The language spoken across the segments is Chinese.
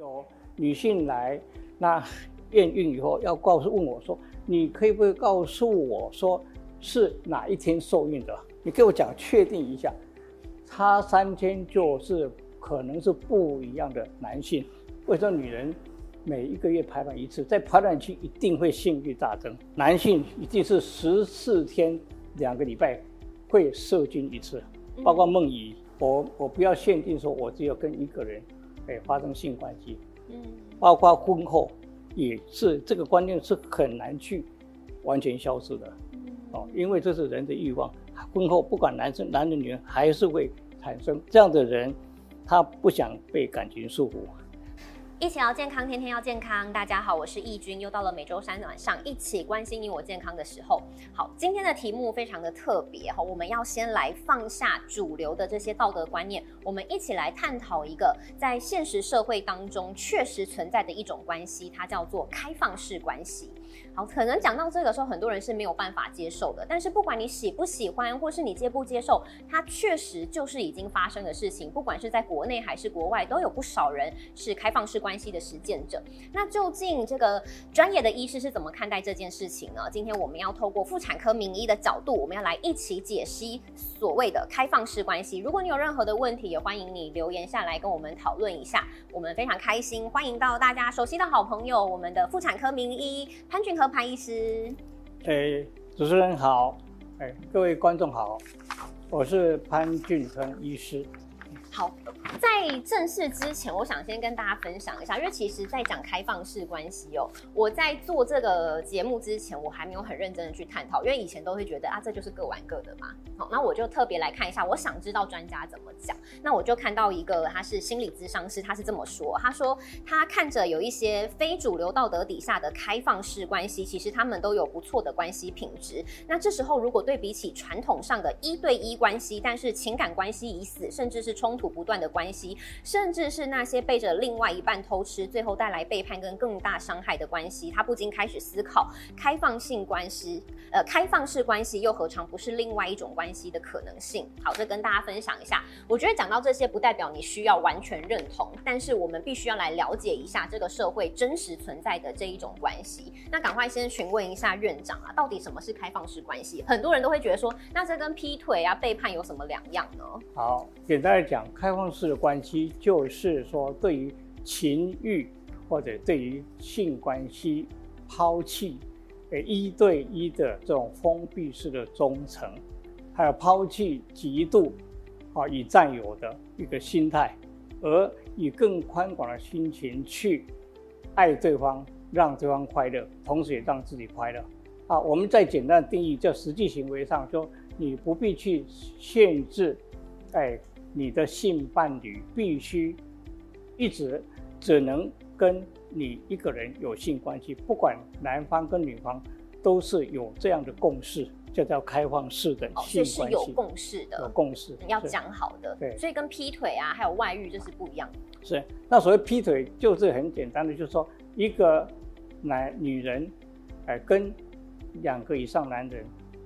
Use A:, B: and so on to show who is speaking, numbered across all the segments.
A: 有女性来，那验孕以后要告诉问我说，你可以不可以告诉我说是哪一天受孕的？你给我讲确定一下，差三天就是可能是不一样的男性。为什么女人每一个月排卵一次，在排卵期一定会性欲大增，男性一定是十四天两个礼拜会射精一次，包括梦遗，我我不要限定说我只有跟一个人。哎，发生性关系，嗯，包括婚后也是这个观念是很难去完全消失的，哦，因为这是人的欲望，婚后不管男生、男的、女人，还是会产生这样的人，他不想被感情束缚。
B: 一起要健康，天天要健康。大家好，我是易君，又到了每周三晚上一起关心你我健康的时候。好，今天的题目非常的特别哈，我们要先来放下主流的这些道德观念，我们一起来探讨一个在现实社会当中确实存在的一种关系，它叫做开放式关系。好，可能讲到这个时候，很多人是没有办法接受的。但是不管你喜不喜欢，或是你接不接受，它确实就是已经发生的事情。不管是在国内还是国外，都有不少人是开放式关系的实践者。那究竟这个专业的医师是怎么看待这件事情呢？今天我们要透过妇产科名医的角度，我们要来一起解析所谓的开放式关系。如果你有任何的问题，也欢迎你留言下来跟我们讨论一下。我们非常开心，欢迎到大家熟悉的好朋友，我们的妇产科名医潘潘俊。和潘医师，
A: 哎，主持人好，哎，各位观众好，我是潘俊和医师。
B: 好，在正式之前，我想先跟大家分享一下，因为其实，在讲开放式关系哦，我在做这个节目之前，我还没有很认真的去探讨，因为以前都会觉得啊，这就是各玩各的嘛。好，那我就特别来看一下，我想知道专家怎么讲。那我就看到一个，他是心理咨商师，他是这么说，他说他看着有一些非主流道德底下的开放式关系，其实他们都有不错的关系品质。那这时候，如果对比起传统上的一对一关系，但是情感关系已死，甚至是冲。不断的关系，甚至是那些背着另外一半偷吃，最后带来背叛跟更大伤害的关系，他不禁开始思考：开放性关系，呃，开放式关系又何尝不是另外一种关系的可能性？好，这跟大家分享一下。我觉得讲到这些，不代表你需要完全认同，但是我们必须要来了解一下这个社会真实存在的这一种关系。那赶快先询问一下院长啊，到底什么是开放式关系？很多人都会觉得说，那这跟劈腿啊、背叛有什么两样呢？
A: 好，简单的讲。开放式的关系就是说，对于情欲或者对于性关系抛弃，呃，一对一的这种封闭式的忠诚，还有抛弃极度啊以占有的一个心态，而以更宽广的心情去爱对方，让对方快乐，同时也让自己快乐。啊，我们再简单定义，叫实际行为上，说你不必去限制，哎。你的性伴侣必须一直只能跟你一个人有性关系，不管男方跟女方都是有这样的共识，就叫开放式的性关系。
B: 是有共识的，
A: 有共识，
B: 要讲好的。
A: 对，
B: 所以跟劈腿啊，还有外遇，这是不一样的。
A: 是，那所谓劈腿就是很简单的，就是说一个男女人，哎，跟两个以上男人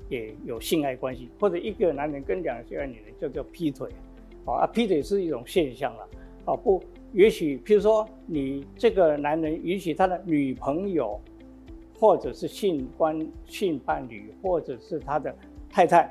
A: 也有性爱关系，或者一个男人跟两个性爱女人，就叫劈腿。啊，劈腿是一种现象了，啊不，也许譬如说你这个男人允许他的女朋友，或者是性关性伴侣，或者是他的太太，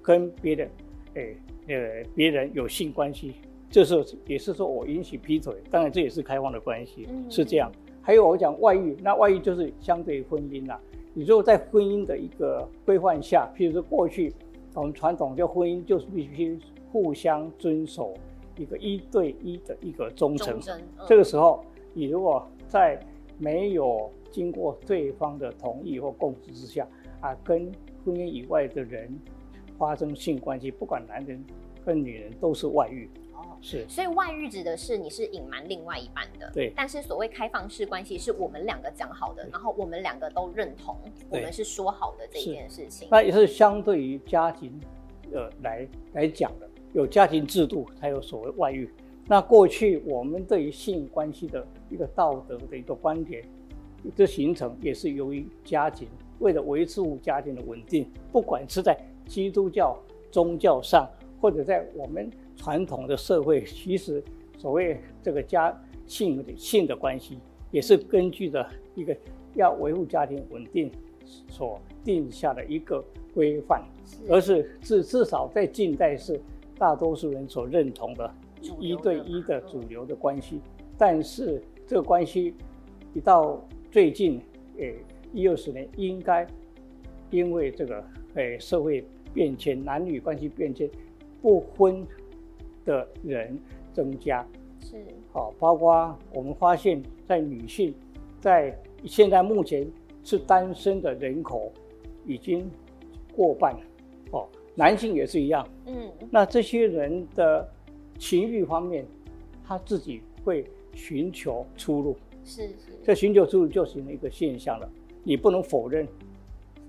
A: 跟别的，哎，呃，别人有性关系，这时候也是说我允许劈腿，当然这也是开放的关系，是这样。还有我讲外遇，那外遇就是相对婚姻啦。你如果在婚姻的一个规范下，譬如说过去我们传统叫婚姻就是必须。互相遵守一个一对一的一个忠诚，这个时候，你如果在没有经过对方的同意或共识之下，啊，跟婚姻以外的人发生性关系，不管男人跟女人，都是外遇。哦，是。
B: 所以外遇指的是你是隐瞒另外一半的。
A: 对。
B: 但是所谓开放式关系，是我们两个讲好的，然后我们两个都认同，我们是说好的这件事情。
A: 那也是相对于家庭，呃，来来讲的。有家庭制度才有所谓外遇。那过去我们对于性关系的一个道德的一个观点的形成，也是由于家庭为了维持家庭的稳定，不管是在基督教宗教上，或者在我们传统的社会，其实所谓这个家性的性的关系，也是根据着一个要维护家庭稳定所定下的一个规范，而是至至少在近代是大多数人所认同的一对一的主流的关系。但是这个关系一到最近，诶一二十年，应该因为这个诶社会变迁、男女关系变迁，不婚的人增加。
B: 是。
A: 好，包括我们发现，在女性，在现在目前是单身的人口已经过半，哦，男性也是一样。嗯。那这些人的情欲方面，他自己会寻求出路。
B: 是是。
A: 这寻求出路就形成一个现象了，你不能否认，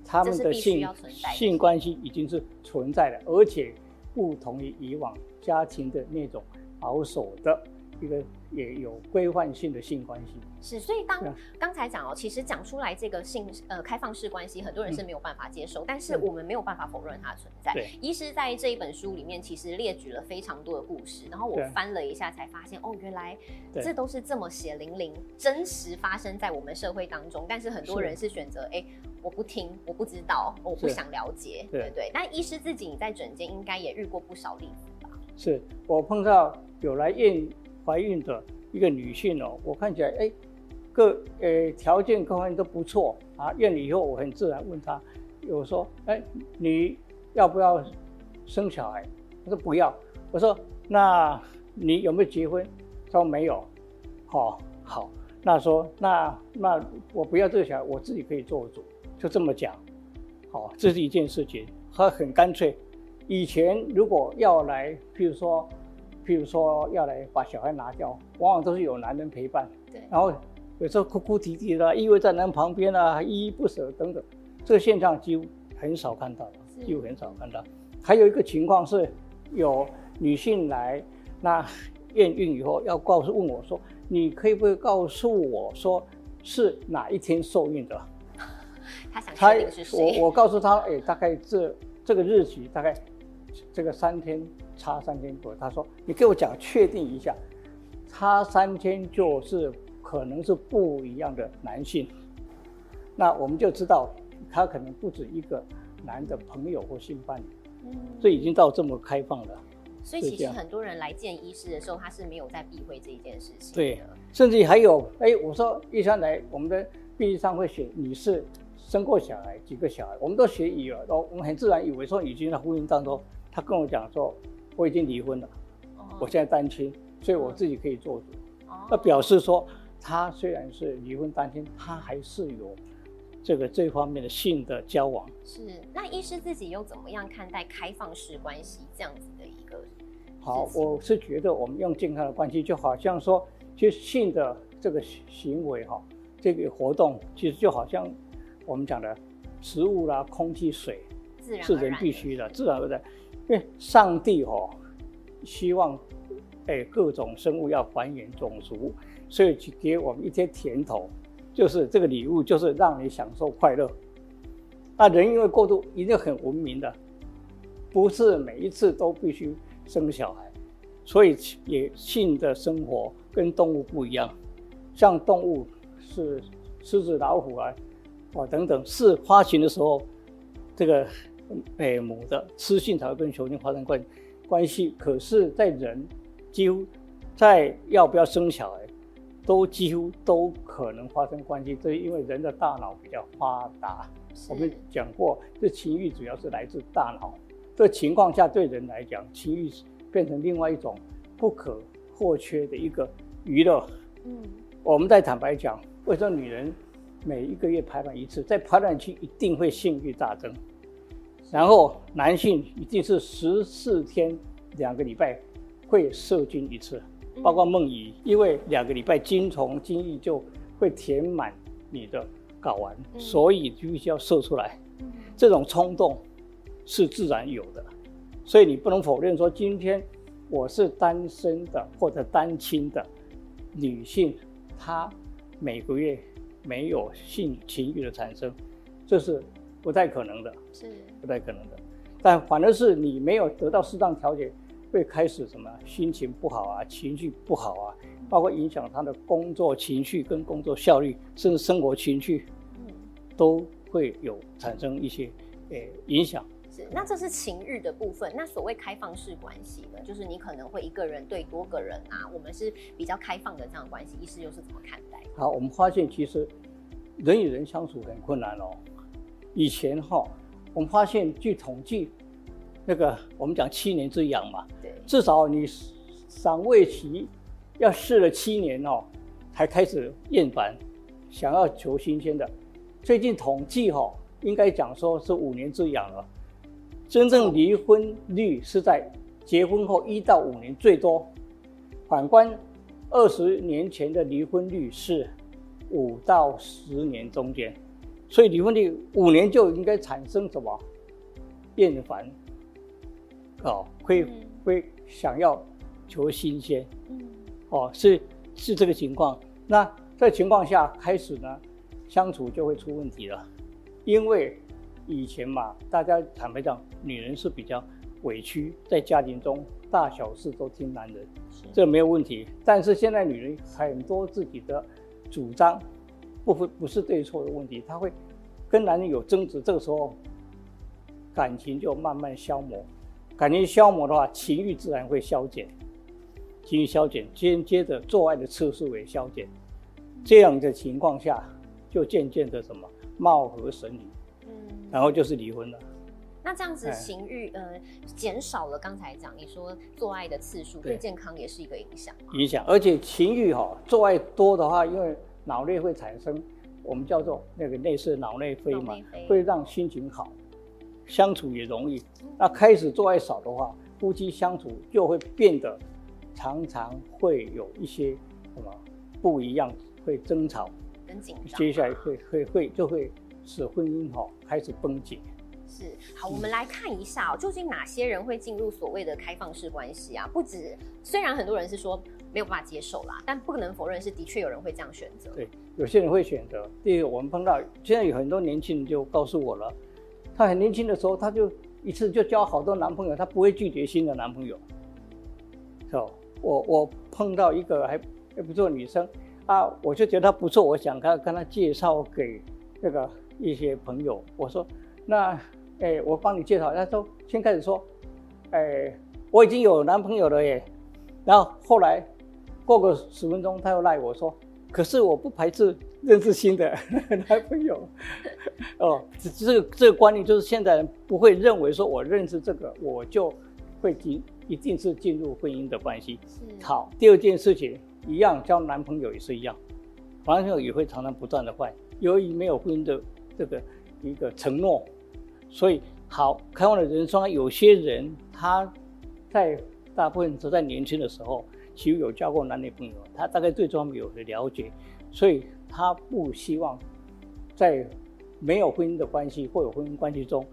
A: 他们的性性关系已经是存在的，而且不同于以往家庭的那种保守的。一个也有规范性的性关系
B: 是，所以当刚才讲哦，其实讲出来这个性呃开放式关系，很多人是没有办法接受，但是我们没有办法否认它的存在。
A: 对，
B: 医师在这一本书里面其实列举了非常多的故事，然后我翻了一下才发现，哦，原来这都是这么血淋淋、真实发生在我们社会当中，但是很多人是选择哎，我不听，我不知道，我不想了解，对对。但医师自己你在诊间应该也遇过不少例子吧？
A: 是我碰到有来验。怀孕的一个女性哦，我看起来哎，各呃条件各方面都不错啊。验了以后，我很自然问她，我说哎，你要不要生小孩？她说不要。我说那你有没有结婚？她说没有。好，好，那说那那我不要这个小孩，我自己可以做主，就这么讲。好，这是一件事情，她很干脆。以前如果要来，譬如说。譬如说要来把小孩拿掉，往往都是有男人陪伴，
B: 对，
A: 然后有时候哭哭啼啼的，依偎在男旁边啊，依依不舍等等，这个现象几乎很少看到，几乎很少看到。还有一个情况是，有女性来那验孕以后，要告诉问我说，你可以不可以告诉我说是哪一天受孕的？
B: 他想确定是谁？
A: 我我告诉他，哎，大概这这个日期大概这个三天。差三千多，他说：“你给我讲确定一下，差三千就是可能是不一样的男性，那我们就知道他可能不止一个男的朋友或性伴侣，嗯，这已经到这么开放了。
B: 所以其实很多人来见医师的时候，他是没有在避讳这一件事情。
A: 对，甚至还有，哎，我说医生来，我们的病历上会写你是生过小孩几个小孩，我们都写已了，都我们很自然以为说已经在婚姻当中，他跟我讲说。”我已经离婚了，我现在单亲，所以我自己可以做主。那表示说，他虽然是离婚单亲，他还是有这个这方面的性的交往。
B: 是，那医师自己又怎么样看待开放式关系这样子的一个？
A: 好，我是觉得我们用健康的关系，就好像说，其实性的这个行为哈，这个活动其实就好像我们讲的食物啦、空气、水，自然是人必须的，自然而然。因为上帝哦，希望哎各种生物要繁衍种族，所以去给我们一些甜头，就是这个礼物，就是让你享受快乐。那人因为过度一定很文明的，不是每一次都必须生小孩，所以也性的生活跟动物不一样。像动物是狮子、老虎啊，哦等等，是发情的时候，这个。哎，母的雌性才会跟雄性发生关关系，可是，在人几乎在要不要生小孩，都几乎都可能发生关系。这是因为人的大脑比较发达。我们讲过，这情欲主要是来自大脑。这情况下，对人来讲，情欲变成另外一种不可或缺的一个娱乐。嗯，我们再坦白讲，为什么女人每一个月排卵一次，在排卵期一定会性欲大增？然后男性一定是十四天两个礼拜会射精一次，包括梦遗，因为两个礼拜精虫精液就会填满你的睾丸，所以就必须要射出来。这种冲动是自然有的，所以你不能否认说今天我是单身的或者单亲的女性，她每个月没有性情欲的产生，这是。不太可能的，
B: 是
A: 不太可能的，但反而是你没有得到适当调节，会开始什么心情不好啊，情绪不好啊，包括影响他的工作情绪跟工作效率，甚至生活情绪，都会有产生一些诶影响。
B: 是，那这是情欲的部分。那所谓开放式关系呢，就是你可能会一个人对多个人啊，我们是比较开放的这样关系，医师又是怎么看待？
A: 好，我们发现其实人与人相处很困难哦。以前哈，我们发现据统计。那个我们讲七年之痒嘛，
B: 对，
A: 至少你赏味期要试了七年哦，才开始厌烦，想要求新鲜的。最近统计哈，应该讲说是五年之痒了。真正离婚率是在结婚后一到五年最多，反观二十年前的离婚率是五到十年中间，所以离婚率五年就应该产生什么厌烦。哦，会会想要求新鲜，嗯，哦，是是这个情况。那这情况下开始呢，相处就会出问题了，因为以前嘛，大家坦白讲，女人是比较委屈，在家庭中大小事都听男人，这没有问题。但是现在女人很多自己的主张，不不不是对错的问题，他会跟男人有争执，这个时候感情就慢慢消磨。感情消磨的话，情欲自然会消减，情欲消减，间接着做爱的次数也消减，这样的情况下，就渐渐的什么貌合神离，嗯，然后就是离婚了。
B: 那这样子情欲呃减少了，刚才讲你说做爱的次数对健康也是一个影响，
A: 影响，而且情欲哈做爱多的话，因为脑内会产生我们叫做那个类似脑内啡嘛，会让心情好。相处也容易，那开始做爱少的话，夫妻相处就会变得常常会有一些什么不一样，会争吵，
B: 很紧张，
A: 接下来会会会就会使婚姻哈开始崩解。
B: 是，好，我们来看一下哦，究竟哪些人会进入所谓的开放式关系啊？不止，虽然很多人是说没有办法接受啦，但不可能否认是的确有人会这样选择。
A: 对，有些人会选择。第一个，我们碰到现在有很多年轻人就告诉我了。他很年轻的时候，他就一次就交好多男朋友，他不会拒绝新的男朋友。是吧？我我碰到一个还还不错女生啊，我就觉得她不错，我想跟跟她介绍给那个一些朋友。我说，那哎，我帮你介绍。她说先开始说，哎，我已经有男朋友了耶。然后后来过个十分钟，他又赖我说。可是我不排斥认识新的 男朋友，哦，这这个这个观念就是现在人不会认为说我认识这个我就会进一定是进入婚姻的关系。好，第二件事情一样交男朋友也是一样，男朋友也会常常不断的换，由于没有婚姻的这个一个承诺，所以好开放的人生，有些人他在大部分都在年轻的时候。其实有交过男女朋友，他大概对这方面有的了解，所以他不希望在没有婚姻的关系或有婚姻关系中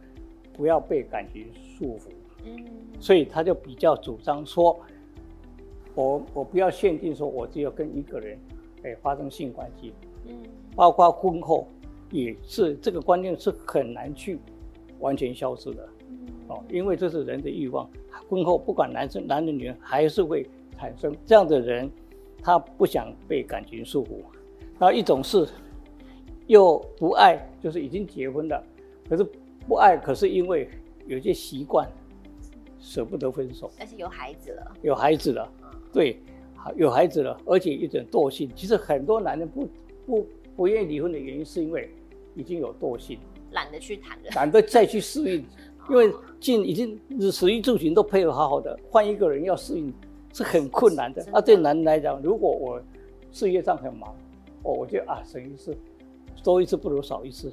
A: 不要被感情束缚。嗯，所以他就比较主张说，我我不要限定说我只有跟一个人哎发生性关系。嗯，包括婚后也是这个观念是很难去完全消失的。哦，因为这是人的欲望，婚后不管男生男的女人还是会。产生这样的人，他不想被感情束缚。然后一种是又不爱，就是已经结婚了，可是不爱，可是因为有些习惯舍不得分手。
B: 但是有孩子了，
A: 有孩子了，对，有孩子了，而且一种惰性。其实很多男人不不不愿意离婚的原因，是因为已经有惰性，
B: 懒得去谈了，
A: 懒得再去适应，因为进已经食衣住行都配合好好的，换一个人要适应。是很困难的啊！对男人来讲，如果我事业上很忙，哦，我就啊，省一次，多一次不如少一次，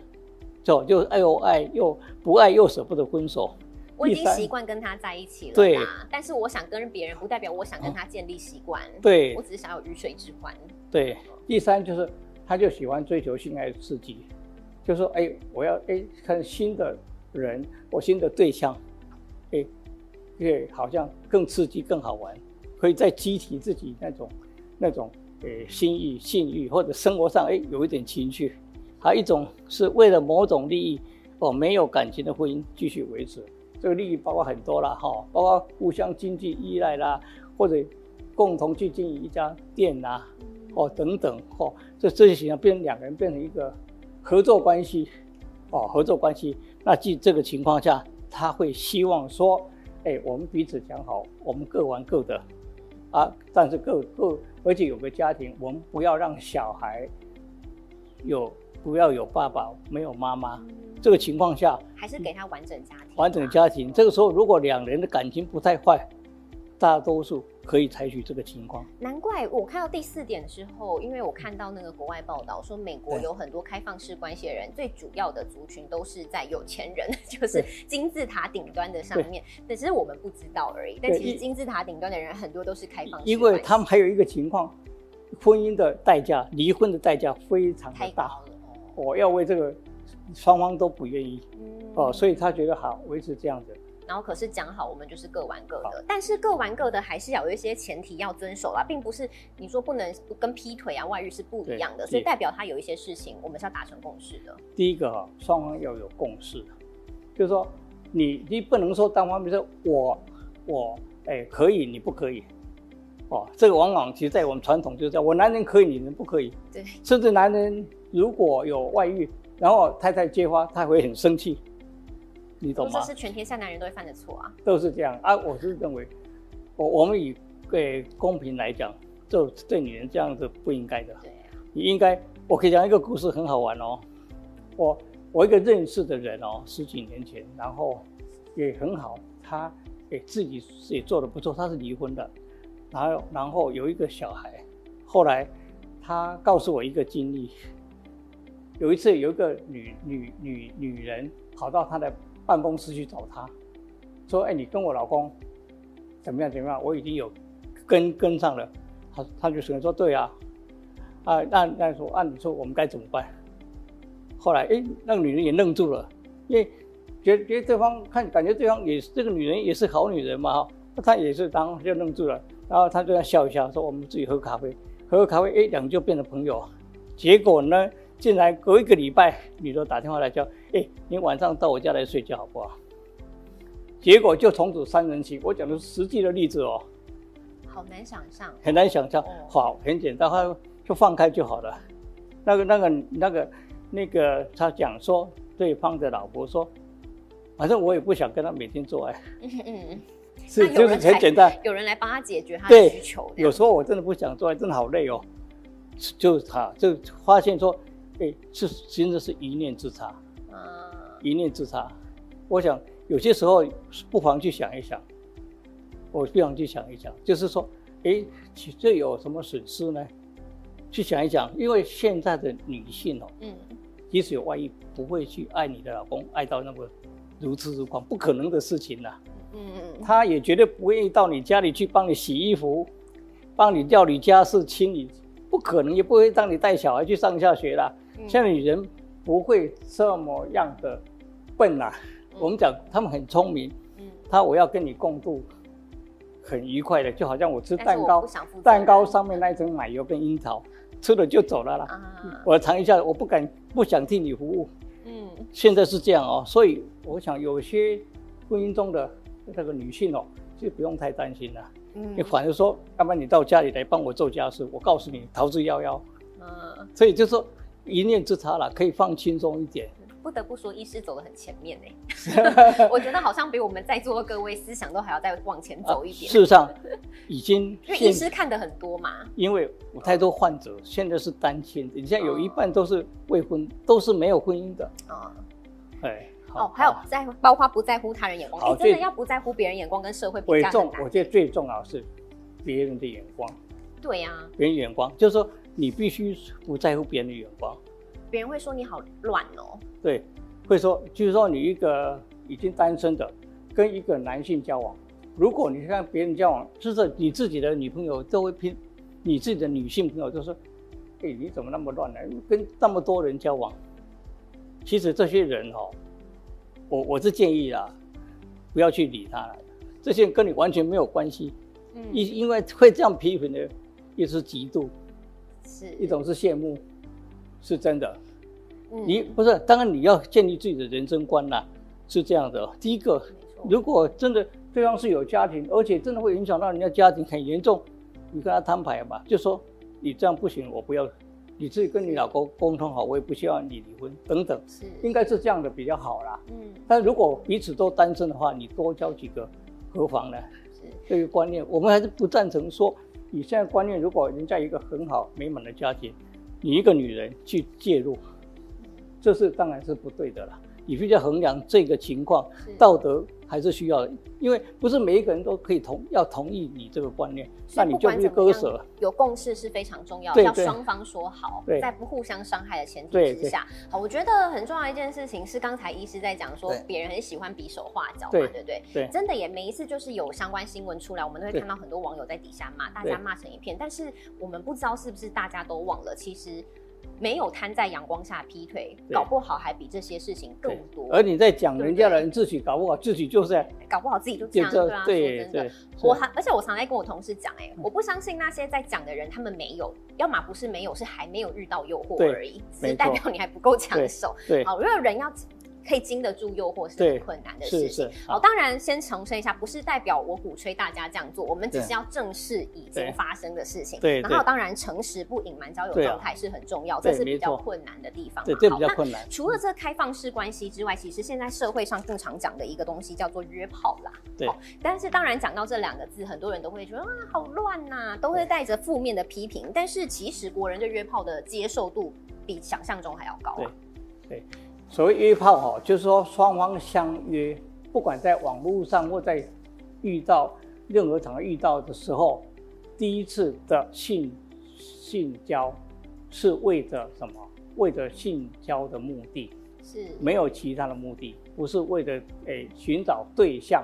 A: 就就爱又爱又不爱又舍不得分手。
B: 我已经习惯跟他在一起了，
A: 对。
B: 但是我想跟别人，不代表我想跟他建立习惯。
A: 对，
B: 我只是想要鱼水之欢。
A: 对。第三就是，他就喜欢追求性爱刺激，就说哎，我要哎看新的人，我新的对象，哎，对，好像更刺激更好玩。可以再激起自己那种、那种呃心意、性欲，或者生活上哎有一点情趣。还有一种是为了某种利益哦，没有感情的婚姻继续维持，这个利益包括很多啦，哈，包括互相经济依赖啦，或者共同去经营一家店呐，哦等等，哦，这这些形象变两个人变成一个合作关系，哦，合作关系。那即这个情况下，他会希望说，哎，我们彼此讲好，我们各玩各的，啊，但是各各而且有个家庭，我们不要让小孩有不要有爸爸没有妈妈。这个情况下，
B: 还是给他完整家庭。
A: 完整家庭，这个时候如果两人的感情不太坏，大多数可以采取这个情况。
B: 难怪我看到第四点之后，因为我看到那个国外报道说，美国有很多开放式关系的人，最主要的族群都是在有钱人，就是金字塔顶端的上面。但只是我们不知道而已。但其实金字塔顶端的人很多都是开放式。
A: 因为他们还有一个情况，婚姻的代价，离婚的代价非常的大。我要为这个。双方都不愿意，哦，所以他觉得好维持这样子。
B: 然后可是讲好，我们就是各玩各的，但是各玩各的还是要有一些前提要遵守啦，并不是你说不能跟劈腿啊、外遇是不一样的，所以代表他有一些事情我们是要达成共识的。
A: 第一个哈，双方要有共识，就是说你你不能说单方面说我我哎可以你不可以，哦，这个往往其实在我们传统就是这样，我男人可以，女人不可以，
B: 对，
A: 甚至男人如果有外遇。然后太太揭发，他会很生气，你懂吗？
B: 这是全天下男人都会犯的错啊，
A: 都是这样啊。我是认为，我我们以对公平来讲，就对女人这样子不应该的。
B: 对
A: 你应该，我可以讲一个故事，很好玩哦。我我一个认识的人哦，十几年前，然后也很好，他给自己也做的不错，他是离婚的，然后然后有一个小孩，后来他告诉我一个经历。有一次，有一个女女女女人跑到他的办公室去找他，说：“哎，你跟我老公怎么样？怎么样？我已经有跟跟上了。”他他就只能说：“对啊，啊，那那说按你说，我们该怎么办？”后来，哎，那个女人也愣住了，因为觉觉得对方看感觉对方也是这个女人也是好女人嘛哈，她也是当就愣住了，然后她就要笑一笑，说：“我们自己喝咖啡，喝咖啡，哎，两就变成朋友。”结果呢？进来隔一个礼拜，女的打电话来叫，哎，你晚上到我家来睡觉好不好？结果就从此三人行。我讲的是实际的例子哦。
B: 好难想象。
A: 很难想象。好，很简单，他就放开就好了。那个、那个、那个、那个，他讲说，对方的老婆说，反正我也不想跟他每天做爱。嗯嗯。是，就是很简单。
B: 有人来帮他解决他的需求。
A: 有时候我真的不想做爱，真的好累哦。就是他，就发现说。哎，是真的是一念之差，啊，一念之差。我想有些时候不妨去想一想，我不妨去想一想，就是说，哎，这有什么损失呢？去想一想，因为现在的女性哦，嗯，即使有外遇，不会去爱你的老公爱到那么如痴如狂，不可能的事情呐。嗯嗯，她也绝对不愿意到你家里去帮你洗衣服，帮你料理家事、清理，不可能，也不会让你带小孩去上下学啦。现在女人不会这么样的笨呐，我们讲他们很聪明。嗯，他我要跟你共度很愉快的，就好像我吃蛋糕，蛋糕上面那一层奶油跟樱桃，吃了就走了啦。啊，我尝一下，我不敢不想替你服务。嗯，现在是这样哦，所以我想有些婚姻中的这个女性哦，就不用太担心了。嗯，你反而说，要不然你到家里来帮我做家事，我告诉你逃之夭夭。嗯，所以就说。一念之差了，可以放轻松一点。
B: 不得不说，医师走的很前面呢。我觉得好像比我们在座的各位思想都还要再往前走一点。
A: 事实上，已经
B: 因为医师看的很多嘛。
A: 因为我太多患者现在是单亲，你现在有一半都是未婚，都是没有婚姻的。啊，
B: 哎，哦，还有在包括不在乎他人眼光，哎，真的要不在乎别人眼光跟社会比较
A: 重。我觉得最重要是别人的眼光。
B: 对呀，
A: 别人眼光就是说。你必须不在乎别人的眼光，
B: 别人会说你好乱哦。
A: 对，会说，就是说你一个已经单身的，跟一个男性交往，如果你跟别人交往，就是你自己的女朋友都会拼，你自己的女性朋友就说，哎，你怎么那么乱呢？跟那么多人交往，其实这些人哦，我我是建议啦，不要去理他了，这些人跟你完全没有关系。嗯，因因为会这样批评的，也是嫉妒。是一种是羡慕，是真的。你不是，当然你要建立自己的人生观啦，是这样的。第一个，如果真的对方是有家庭，而且真的会影响到人家家庭很严重，你跟他摊牌吧，就说你这样不行，我不要，你自己跟你老公沟通好，我也不希望你离婚等等，
B: 是
A: 应该是这样的比较好啦。
B: 嗯
A: 但如果彼此都单身的话，你多交几个，何妨呢？
B: 是
A: 这个观念，我们还是不赞成说，你现在观念，如果人家一个很好美满的家庭，你一个女人去介入，这是当然是不对的了。你必须要衡量这个情况，道德还是需要的，因为不是每一个人都可以同要同意你这个观念，那你就必须割舍。
B: 有共识是非常重要要双方说好，在不互相伤害的前提之下。好，我觉得很重要一件事情是，刚才医师在讲说，别人很喜欢比手画脚嘛，
A: 对
B: 对不对？
A: 对
B: 真的也每一次就是有相关新闻出来，我们都会看到很多网友在底下骂，大家骂成一片。但是我们不知道是不是大家都忘了，其实没有摊在阳光下劈腿，搞不好还比这些事情更多。
A: 而你在讲人家的人，自己搞不好自己就是
B: 搞不好自己就这样，
A: 这
B: 对啊，说
A: 对
B: 真的。我还而且我常在跟我同事讲，哎，我不相信那些在讲的人，他们没有，要么不是没有，是还没有遇到诱惑而已，只是代表你还不够抢手。
A: 对。
B: 好，如果人要可以经得住诱惑是很困难的事情。
A: 是
B: 好，当然先重申一下，不是代表我鼓吹大家这样做，我们只是要正视已经发生的事情。
A: 对
B: 然后当然诚实不隐瞒交友状态是很重要，这是比较困难的地方。
A: 对，这
B: 好那
A: 比较困难。
B: 除了这开放式关系之外，其实现在社会上更常讲的一个东西叫做约炮啦。
A: 对
B: 好但是当然讲到这两个字，很多人都会觉得啊，好乱呐、都会带着负面的批评。但是其实国人对约炮的接受度比想象中还要高啊。
A: 所谓约炮哈，就是说双方相约，不管在网络上或在遇到任何场合遇到的时候，第一次的性性交是为着什么？为着性交的目的，
B: 是
A: 没有其他的目的，不是为了诶寻找对象，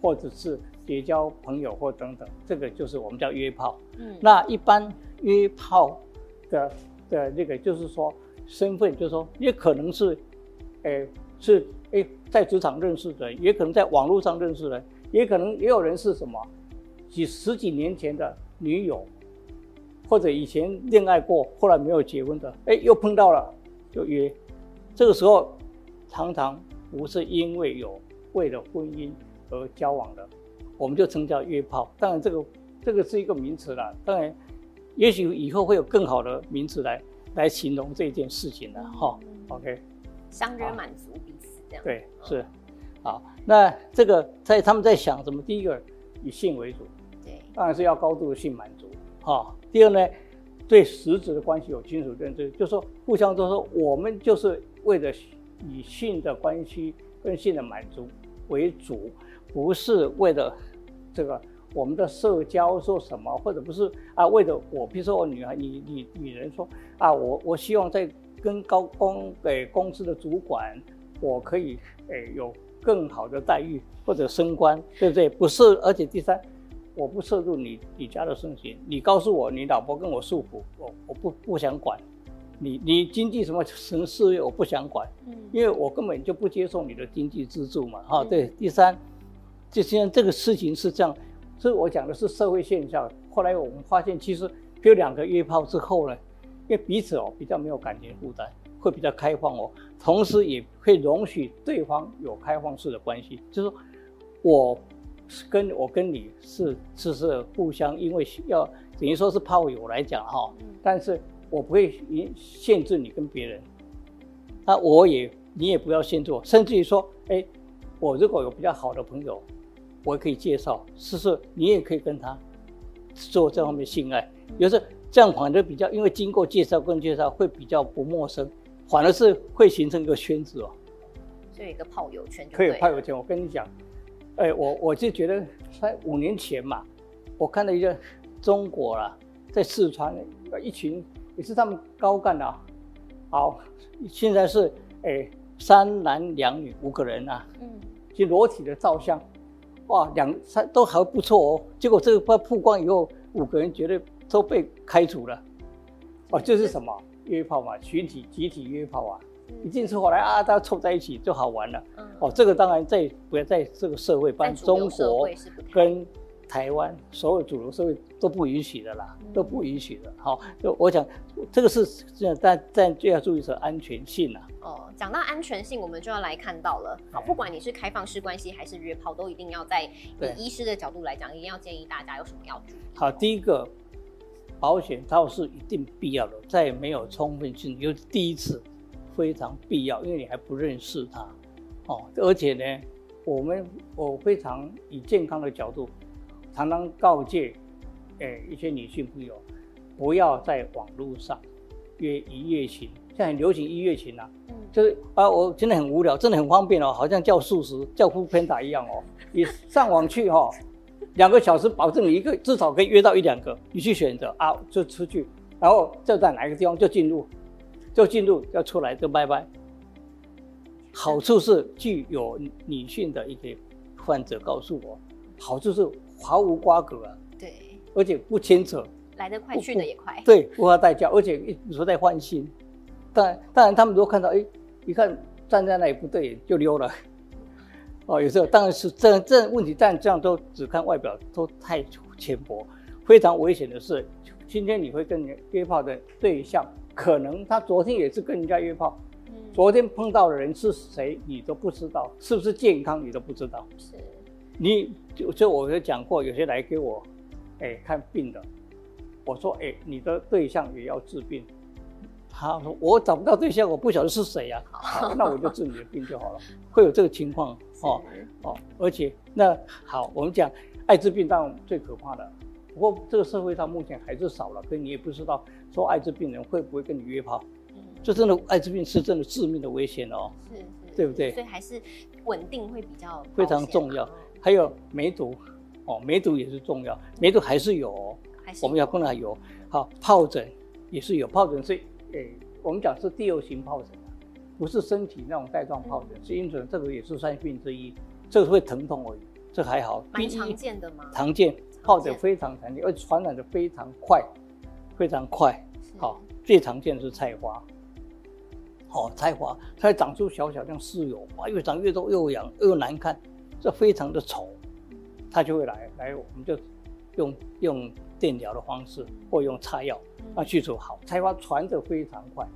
A: 或者是结交朋友或等等，这个就是我们叫约炮。
B: 嗯
A: 那一般约炮的的那个就是说身份，就是说也可能是，诶、是哎、在职场认识的，也可能在网络上认识的，也可能也有人是什么几十几年前的女友，或者以前恋爱过，后来没有结婚的，哎、又碰到了就约，这个时候常常不是因为有为了婚姻而交往的，我们就称叫约炮。当然这个这个是一个名词啦，当然，也许以后会有更好的名词来来形容这件事情的哈。OK，
B: 相约满足彼此这样。
A: 对，
B: 嗯
A: 是，好，那这个在他们在想什么？第一个以性为主，
B: 对，
A: 当然是要高度的性满足哈。第二呢，对实质的关系有清楚认知，就是说互相都说我们就是为了以性的关系跟性的满足为主，不是为了这个我们的社交说什么，或者不是啊为了我，比如说我女孩，你你女人说啊，我我希望在跟高公给公司的主管，我可以诶有更好的待遇或者升官，对不对？不是，而且第三。我不涉入你你家的事情，你告诉我你老婆跟我诉苦，我我不不想管，你你经济什么什么事业我不想管，
B: 嗯
A: 因为我根本就不接受你的经济资助嘛，哈、
B: 嗯
A: 对。第三，就现在这个事情是这样，所以我讲的是社会现象。后来我们发现，其实有两个约炮之后呢，因为彼此哦比较没有感情负担，会比较开放哦，同时也会容许对方有开放式的关系，就是说我跟我跟你是是是互相，因为要等于说是炮友来讲哈、
B: 嗯。
A: 但是我不会限限制你跟别人，那我也你也不要限制我，甚至于说，哎，我如果有比较好的朋友，我也可以介绍，是是，你也可以跟他做这方面性爱，有时候这样反而比较，因为经过介绍跟介绍会比较不陌生，反而是会形成一个圈子哦。
B: 就一个炮友圈就
A: 可以
B: 对了
A: 派有钱，我跟你讲，哎，我我就觉得在五年前嘛，我看到一个中国啦，在四川一群也是他们高干的啊，好，现在是哎三男两女五个人啊，
B: 嗯
A: 就裸体的照相，哇，两三都还不错哦。结果这个曝曝光以后，五个人绝对都被开除了。哦，这是什么约炮嘛？群体集体约炮啊，一定是后来啊，大家凑在一起就好玩了。
B: 嗯
A: 哦，这个当然在不要在这个社会，
B: 在
A: 办
B: 主流
A: 中国跟台湾所有主流社会都不允许的啦，都不允许的。好，就我讲这个是这，但但最要注意是安全性啊。
B: 哦，讲到安全性，我们就要来看到了。好，不管你是开放式关系还是约炮，都一定要在以医师的角度来讲，一定要建议大家有什么要注意。
A: 好，第一个保险套是一定必要的，在没有充分性，有第一次非常必要，因为你还不认识它。哦，而且呢，我们我非常以健康的角度，常常告诫，诶一些女性朋友，不要在网络上约一夜情。现在很流行一夜情啊，嗯，就是啊，我真的很无聊，真的很方便哦，好像叫素食、叫副偏打一样哦。你上网去哈，两个小时保证你一个至少可以约到一两个，你去选择啊，就出去，然后就在哪一个地方就进入，就进入要出来就拜拜。好处是具有女性的一些患者告诉我，好处是毫无瓜葛啊，
B: 对，
A: 而且不牵扯，
B: 来得快去的也快，
A: 对，不花代价，而且一直在换新。当当然，他们都看到，哎，一看站在那里不对就溜了。哦，有时候当然是这这问题，但这样都只看外表都太浅薄，非常危险的是，今天你会跟你约炮的对象，可能他昨天也是跟人家约炮，昨天碰到的人是谁你都不知道，是不是健康你都不知道。
B: 是，
A: 你就就我有讲过，有些来给我，哎看病的，我说，哎，你的对象也要治病。他说：“我找不到对象，我不晓得是谁呀。好，那我就治你的病就好了。会有这个情况哦哦，而且那好，我们讲艾滋病当然最可怕的。不过这个社会上目前还是少了，所以你也不知道说艾滋病人会不会跟你约炮。嗯，这真的艾滋病是真的致命的危险哦。
B: 是是，
A: 对不对？
B: 所以还是稳定会比较
A: 非常重要。还有梅毒哦，梅毒也是重要，梅毒还是有，哦，我们要跟他有。好，疱疹也是有，疱疹是。诶，我们讲是第二型疱疹，不是身体那种带状疱疹，是因此这个也是三病之一，这个会疼痛而已，这还好。
B: 蛮常见的吗？
A: 常见，疱疹非常常见，而且传染的非常快，非常快。好，最常见的是菜花。好，菜花它长出小小像丝油，哇，越长越多，又痒又难看，这非常的丑，它就会来来，我们就用用电疗的方式或用擦药。那去除好，菜花传的非常快，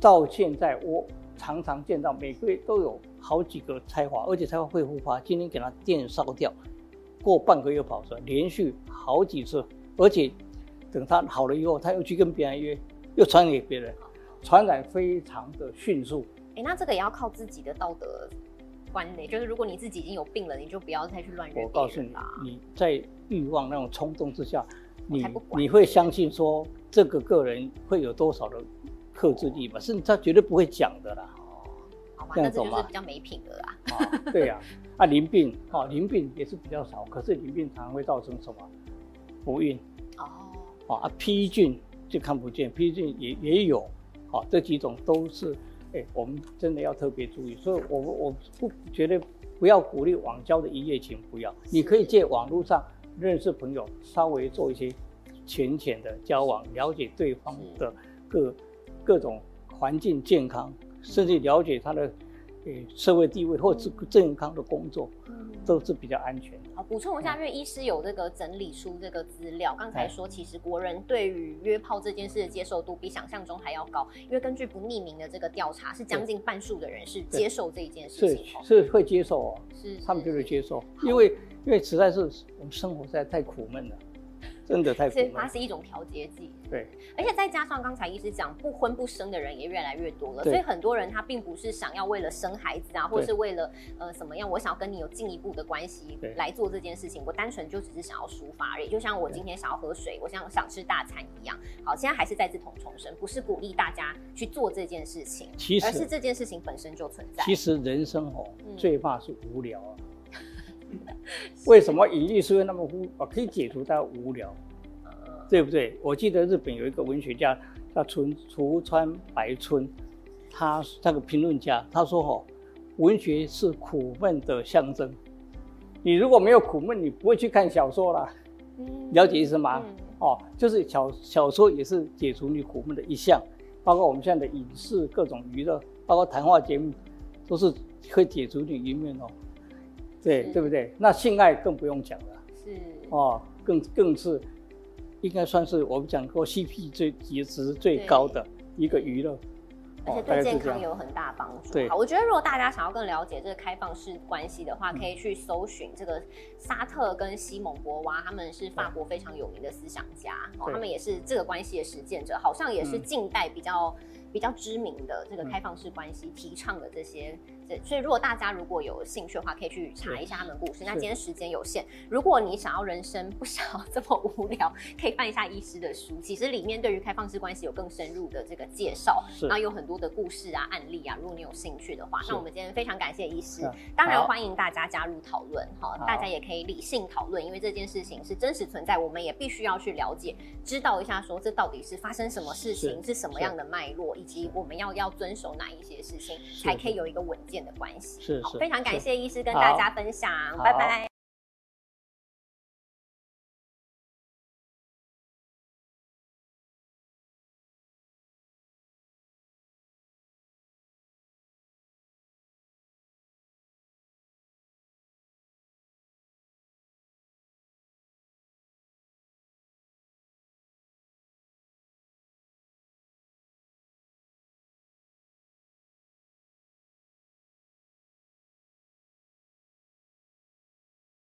A: 到现在我常常见到每个月都有好几个才华，而且菜花会复发。今天给他电烧掉，过半个月跑出来，连续好几次，而且等他好了以后，他又去跟别人约，又传给别人，传染非常的迅速。
B: 哎，那这个也要靠自己的道德观念，就是如果你自己已经有病了，你就不要再去乱约。
A: 我告诉你，你在欲望那种冲动之下。你你会相信说这个个人会有多少的克制力吧？是他绝对不会讲的啦。
B: 哦，好吧，那这就是比较没品的啦。
A: 对呀，啊，淋病，哦，淋病也是比较少，可是淋病常常会造成什么？不孕。哦。哦啊，批菌就看不见，批菌也也有。好，这几种都是，哎，我们真的要特别注意。所以，我我不绝对不要鼓励网交的一夜情，不要。你可以借网络上。认识朋友，稍微做一些浅浅的交往，了解对方的各各种环境、健康，甚至了解他的呃社会地位或是健康的工作，都是比较安全。
B: 好，补充一下，因为医师有这个整理出这个资料，刚才说其实国人对于约炮这件事的接受度比想象中还要高，因为根据不匿名的这个调查，是将近半数的人是接受这一件事情，
A: 是是会接受哦，
B: 是
A: 他们就是接受，因为。因为实在是我们生活实在太苦闷了，真的太苦闷。
B: 它是一种调节剂。
A: 对，
B: 而且再加上刚才医师讲，不婚不生的人也越来越多了，所以很多人他并不是想要为了生孩子啊，或是为了呃什么样，我想要跟你有进一步的关系来做这件事情，我单纯就只是想要抒发而已。就像我今天想要喝水，我想想吃大餐一样。好，现在还是再次重重申，不是鼓励大家去做这件事情，
A: 其实
B: 而是这件事情本身就存在。
A: 其实人生哦，最怕是无聊啊。为什么引力是会那么无？可以解除它无聊，对不对？我记得日本有一个文学家叫村竹川白春，他那个评论家他说：“哈，文学是苦闷的象征。你如果没有苦闷，你不会去看小说啦。了解意思吗？哦，就是小小说也是解除你苦闷的一项，包括我们现在的影视各种娱乐，包括谈话节目，都是会解除你一面哦。”对对不对？那性爱更不用讲了。
B: 是
A: 哦，更更是应该算是我们讲过 CP 最也值最高的一个娱乐。
B: 而且对健康有很大帮助。
A: 对，
B: 好，我觉得如果大家想要更了解这个开放式关系的话，可以去搜寻这个沙特跟西蒙博娃，他们是法国非常有名的思想家，哦，他们也是这个关系的实践者，好像也是近代比较比较知名的这个开放式关系提倡的这些。所以，如果大家如果有兴趣的话，可以去查一下他们故事。那今天时间有限，如果你想要人生不想要 这么无聊，可以翻一下医师的书。其实里面对于开放式关系有更深入的这个介绍，然后有很多的故事啊、案例啊。如果你有兴趣的话，那我们今天非常感谢医师，当然欢迎大家加入讨论哈。大家也可以理性讨论，因为这件事情是真实存在，我们也必须要去了解、知道一下，说这到底是发生什么事情，是什么样的脉络，以及我们要要遵守哪一些事情，才可以有一个稳健。的关系。
A: 是，
B: 非常感谢医师跟大家分享，拜拜。